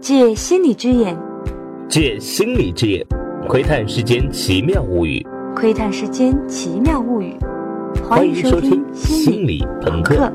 借心理之眼，借心理之眼，窥探世间奇妙物语。窥探世间奇妙物语。欢迎收听心理朋克。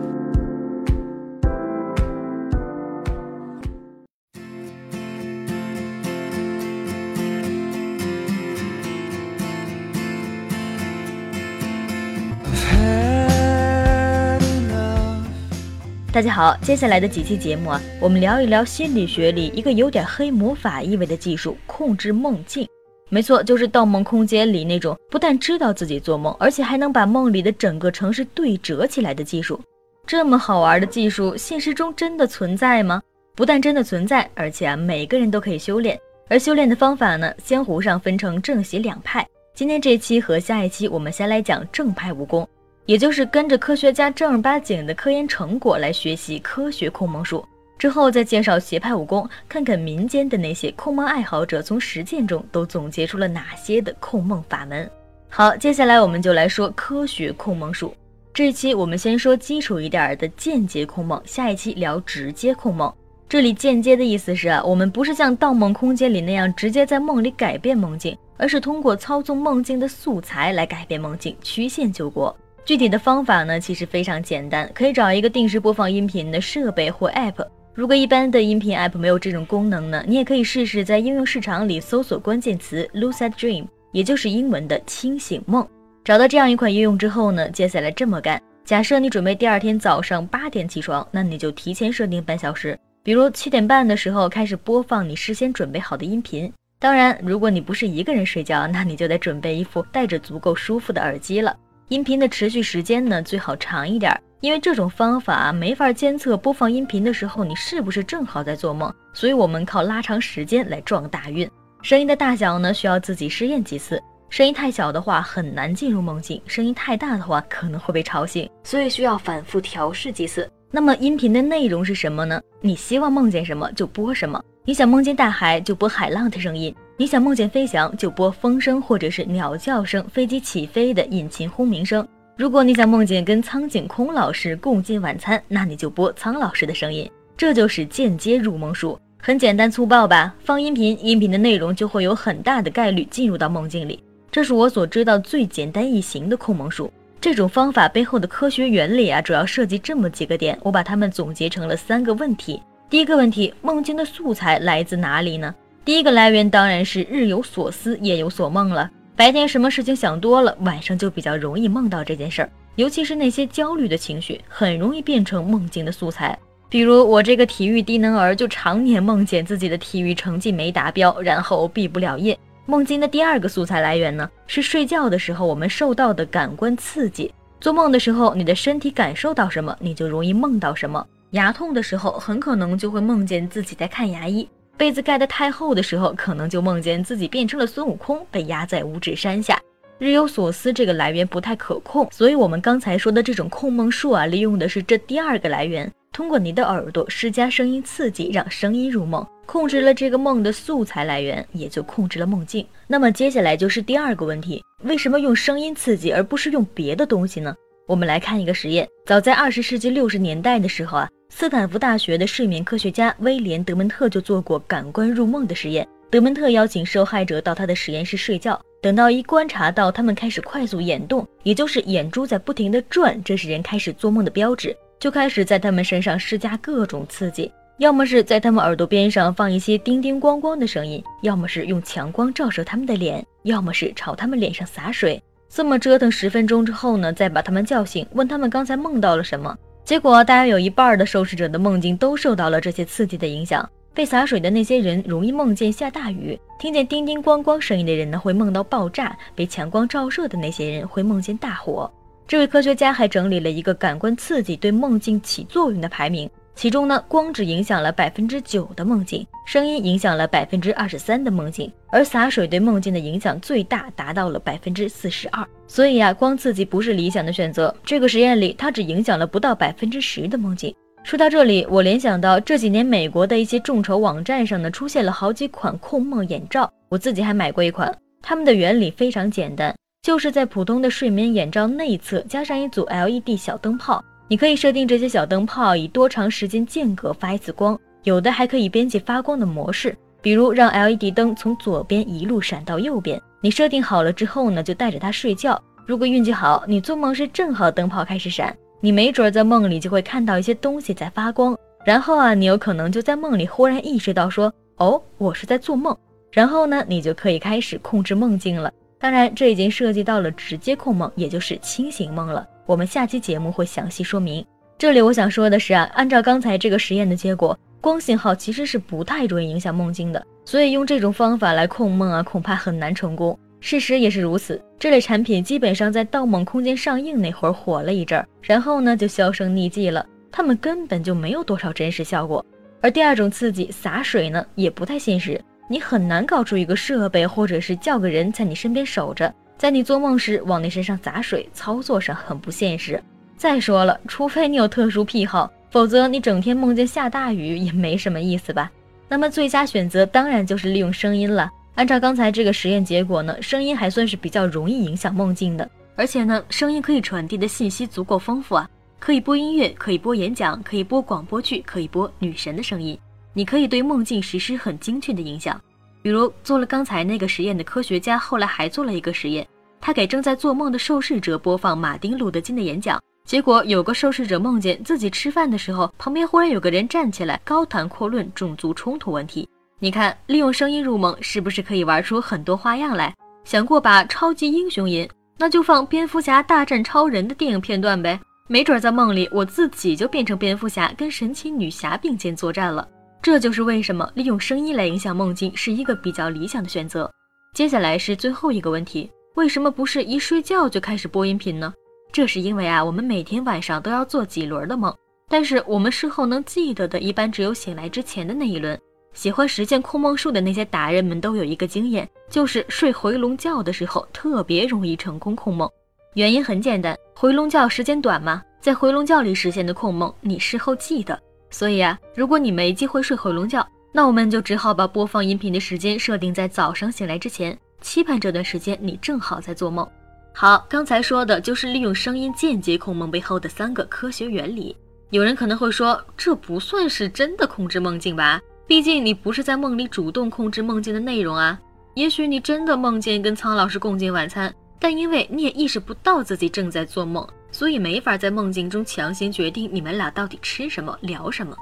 大家好，接下来的几期节目啊，我们聊一聊心理学里一个有点黑魔法意味的技术——控制梦境。没错，就是《盗梦空间》里那种不但知道自己做梦，而且还能把梦里的整个城市对折起来的技术。这么好玩的技术，现实中真的存在吗？不但真的存在，而且啊，每个人都可以修炼。而修炼的方法呢，江湖上分成正邪两派。今天这期和下一期，我们先来讲正派武功。也就是跟着科学家正儿八经的科研成果来学习科学控梦术，之后再介绍邪派武功，看看民间的那些控梦爱好者从实践中都总结出了哪些的控梦法门。好，接下来我们就来说科学控梦术。这一期我们先说基础一点的间接控梦，下一期聊直接控梦。这里间接的意思是啊，我们不是像《盗梦空间》里那样直接在梦里改变梦境，而是通过操纵梦境的素材来改变梦境，曲线救国。具体的方法呢，其实非常简单，可以找一个定时播放音频的设备或 App。如果一般的音频 App 没有这种功能呢，你也可以试试在应用市场里搜索关键词 Lucid Dream，也就是英文的清醒梦。找到这样一款应用之后呢，接下来这么干：假设你准备第二天早上八点起床，那你就提前设定半小时，比如七点半的时候开始播放你事先准备好的音频。当然，如果你不是一个人睡觉，那你就得准备一副戴着足够舒服的耳机了。音频的持续时间呢，最好长一点，因为这种方法没法监测播放音频的时候你是不是正好在做梦，所以我们靠拉长时间来撞大运。声音的大小呢，需要自己试验几次，声音太小的话很难进入梦境，声音太大的话可能会被吵醒，所以需要反复调试几次。那么音频的内容是什么呢？你希望梦见什么就播什么，你想梦见大海就播海浪的声音。你想梦见飞翔，就播风声或者是鸟叫声、飞机起飞的引擎轰鸣声。如果你想梦见跟苍井空老师共进晚餐，那你就播苍老师的声音。这就是间接入梦术，很简单粗暴吧？放音频，音频的内容就会有很大的概率进入到梦境里。这是我所知道最简单易行的控梦术。这种方法背后的科学原理啊，主要涉及这么几个点，我把它们总结成了三个问题。第一个问题，梦境的素材来自哪里呢？第一个来源当然是日有所思，夜有所梦了。白天什么事情想多了，晚上就比较容易梦到这件事儿。尤其是那些焦虑的情绪，很容易变成梦境的素材。比如我这个体育低能儿，就常年梦见自己的体育成绩没达标，然后毕不了业。梦境的第二个素材来源呢，是睡觉的时候我们受到的感官刺激。做梦的时候，你的身体感受到什么，你就容易梦到什么。牙痛的时候，很可能就会梦见自己在看牙医。被子盖得太厚的时候，可能就梦见自己变成了孙悟空，被压在五指山下。日有所思这个来源不太可控，所以我们刚才说的这种控梦术啊，利用的是这第二个来源，通过你的耳朵施加声音刺激，让声音入梦，控制了这个梦的素材来源，也就控制了梦境。那么接下来就是第二个问题，为什么用声音刺激而不是用别的东西呢？我们来看一个实验，早在二十世纪六十年代的时候啊。斯坦福大学的睡眠科学家威廉·德蒙特就做过感官入梦的实验。德蒙特邀请受害者到他的实验室睡觉，等到一观察到他们开始快速眼动，也就是眼珠在不停地转，这是人开始做梦的标志，就开始在他们身上施加各种刺激，要么是在他们耳朵边上放一些叮叮咣咣的声音，要么是用强光照射他们的脸，要么是朝他们脸上洒水。这么折腾十分钟之后呢，再把他们叫醒，问他们刚才梦到了什么。结果，大约有一半的受试者的梦境都受到了这些刺激的影响。被洒水的那些人容易梦见下大雨，听见叮叮咣咣声音的人呢会梦到爆炸，被强光照射的那些人会梦见大火。这位科学家还整理了一个感官刺激对梦境起作用的排名。其中呢，光只影响了百分之九的梦境，声音影响了百分之二十三的梦境，而洒水对梦境的影响最大，达到了百分之四十二。所以啊，光刺激不是理想的选择。这个实验里，它只影响了不到百分之十的梦境。说到这里，我联想到这几年美国的一些众筹网站上呢，出现了好几款控梦眼罩，我自己还买过一款。它们的原理非常简单，就是在普通的睡眠眼罩内侧加上一组 LED 小灯泡。你可以设定这些小灯泡以多长时间间隔发一次光，有的还可以编辑发光的模式，比如让 LED 灯从左边一路闪到右边。你设定好了之后呢，就带着它睡觉。如果运气好，你做梦时正好灯泡开始闪，你没准在梦里就会看到一些东西在发光。然后啊，你有可能就在梦里忽然意识到说，哦，我是在做梦。然后呢，你就可以开始控制梦境了。当然，这已经涉及到了直接控梦，也就是清醒梦了。我们下期节目会详细说明。这里我想说的是啊，按照刚才这个实验的结果，光信号其实是不太容易影响梦境的，所以用这种方法来控梦啊，恐怕很难成功。事实也是如此，这类产品基本上在《盗梦空间》上映那会儿火了一阵儿，然后呢就销声匿迹了。他们根本就没有多少真实效果。而第二种刺激洒水呢，也不太现实。你很难搞出一个设备，或者是叫个人在你身边守着，在你做梦时往你身上砸水，操作上很不现实。再说了，除非你有特殊癖好，否则你整天梦见下大雨也没什么意思吧？那么最佳选择当然就是利用声音了。按照刚才这个实验结果呢，声音还算是比较容易影响梦境的，而且呢，声音可以传递的信息足够丰富啊，可以播音乐，可以播演讲，可以播广播剧，可以播女神的声音。你可以对梦境实施很精确的影响，比如做了刚才那个实验的科学家，后来还做了一个实验，他给正在做梦的受试者播放马丁·路德·金的演讲，结果有个受试者梦见自己吃饭的时候，旁边忽然有个人站起来高谈阔论种族冲突问题。你看，利用声音入梦是不是可以玩出很多花样来？想过把超级英雄音，那就放蝙蝠侠大战超人的电影片段呗，没准在梦里我自己就变成蝙蝠侠，跟神奇女侠并肩作战了。这就是为什么利用声音来影响梦境是一个比较理想的选择。接下来是最后一个问题：为什么不是一睡觉就开始播音频呢？这是因为啊，我们每天晚上都要做几轮的梦，但是我们事后能记得的，一般只有醒来之前的那一轮。喜欢实践控梦术的那些达人们都有一个经验，就是睡回笼觉的时候特别容易成功控梦。原因很简单，回笼觉时间短嘛，在回笼觉里实现的控梦，你事后记得。所以啊，如果你没机会睡回笼觉，那我们就只好把播放音频的时间设定在早上醒来之前，期盼这段时间你正好在做梦。好，刚才说的就是利用声音间接控梦背后的三个科学原理。有人可能会说，这不算是真的控制梦境吧？毕竟你不是在梦里主动控制梦境的内容啊。也许你真的梦见跟苍老师共进晚餐，但因为你也意识不到自己正在做梦。所以没法在梦境中强行决定你们俩到底吃什么、聊什么，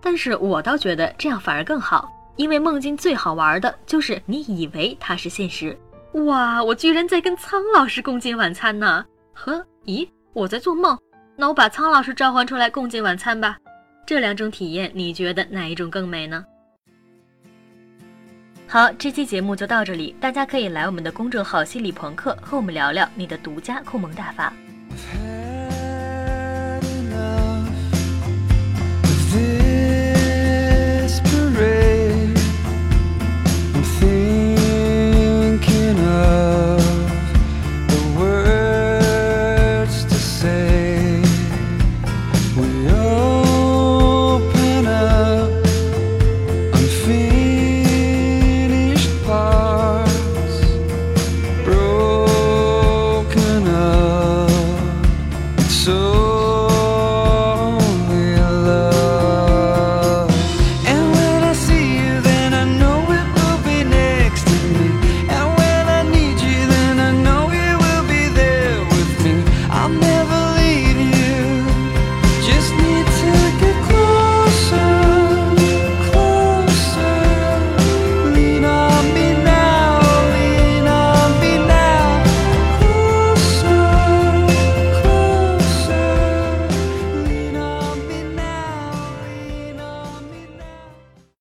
但是我倒觉得这样反而更好，因为梦境最好玩的就是你以为它是现实。哇，我居然在跟苍老师共进晚餐呢！呵，咦，我在做梦？那我把苍老师召唤出来共进晚餐吧。这两种体验，你觉得哪一种更美呢？好，这期节目就到这里，大家可以来我们的公众号“心理朋克”和我们聊聊你的独家控梦大法。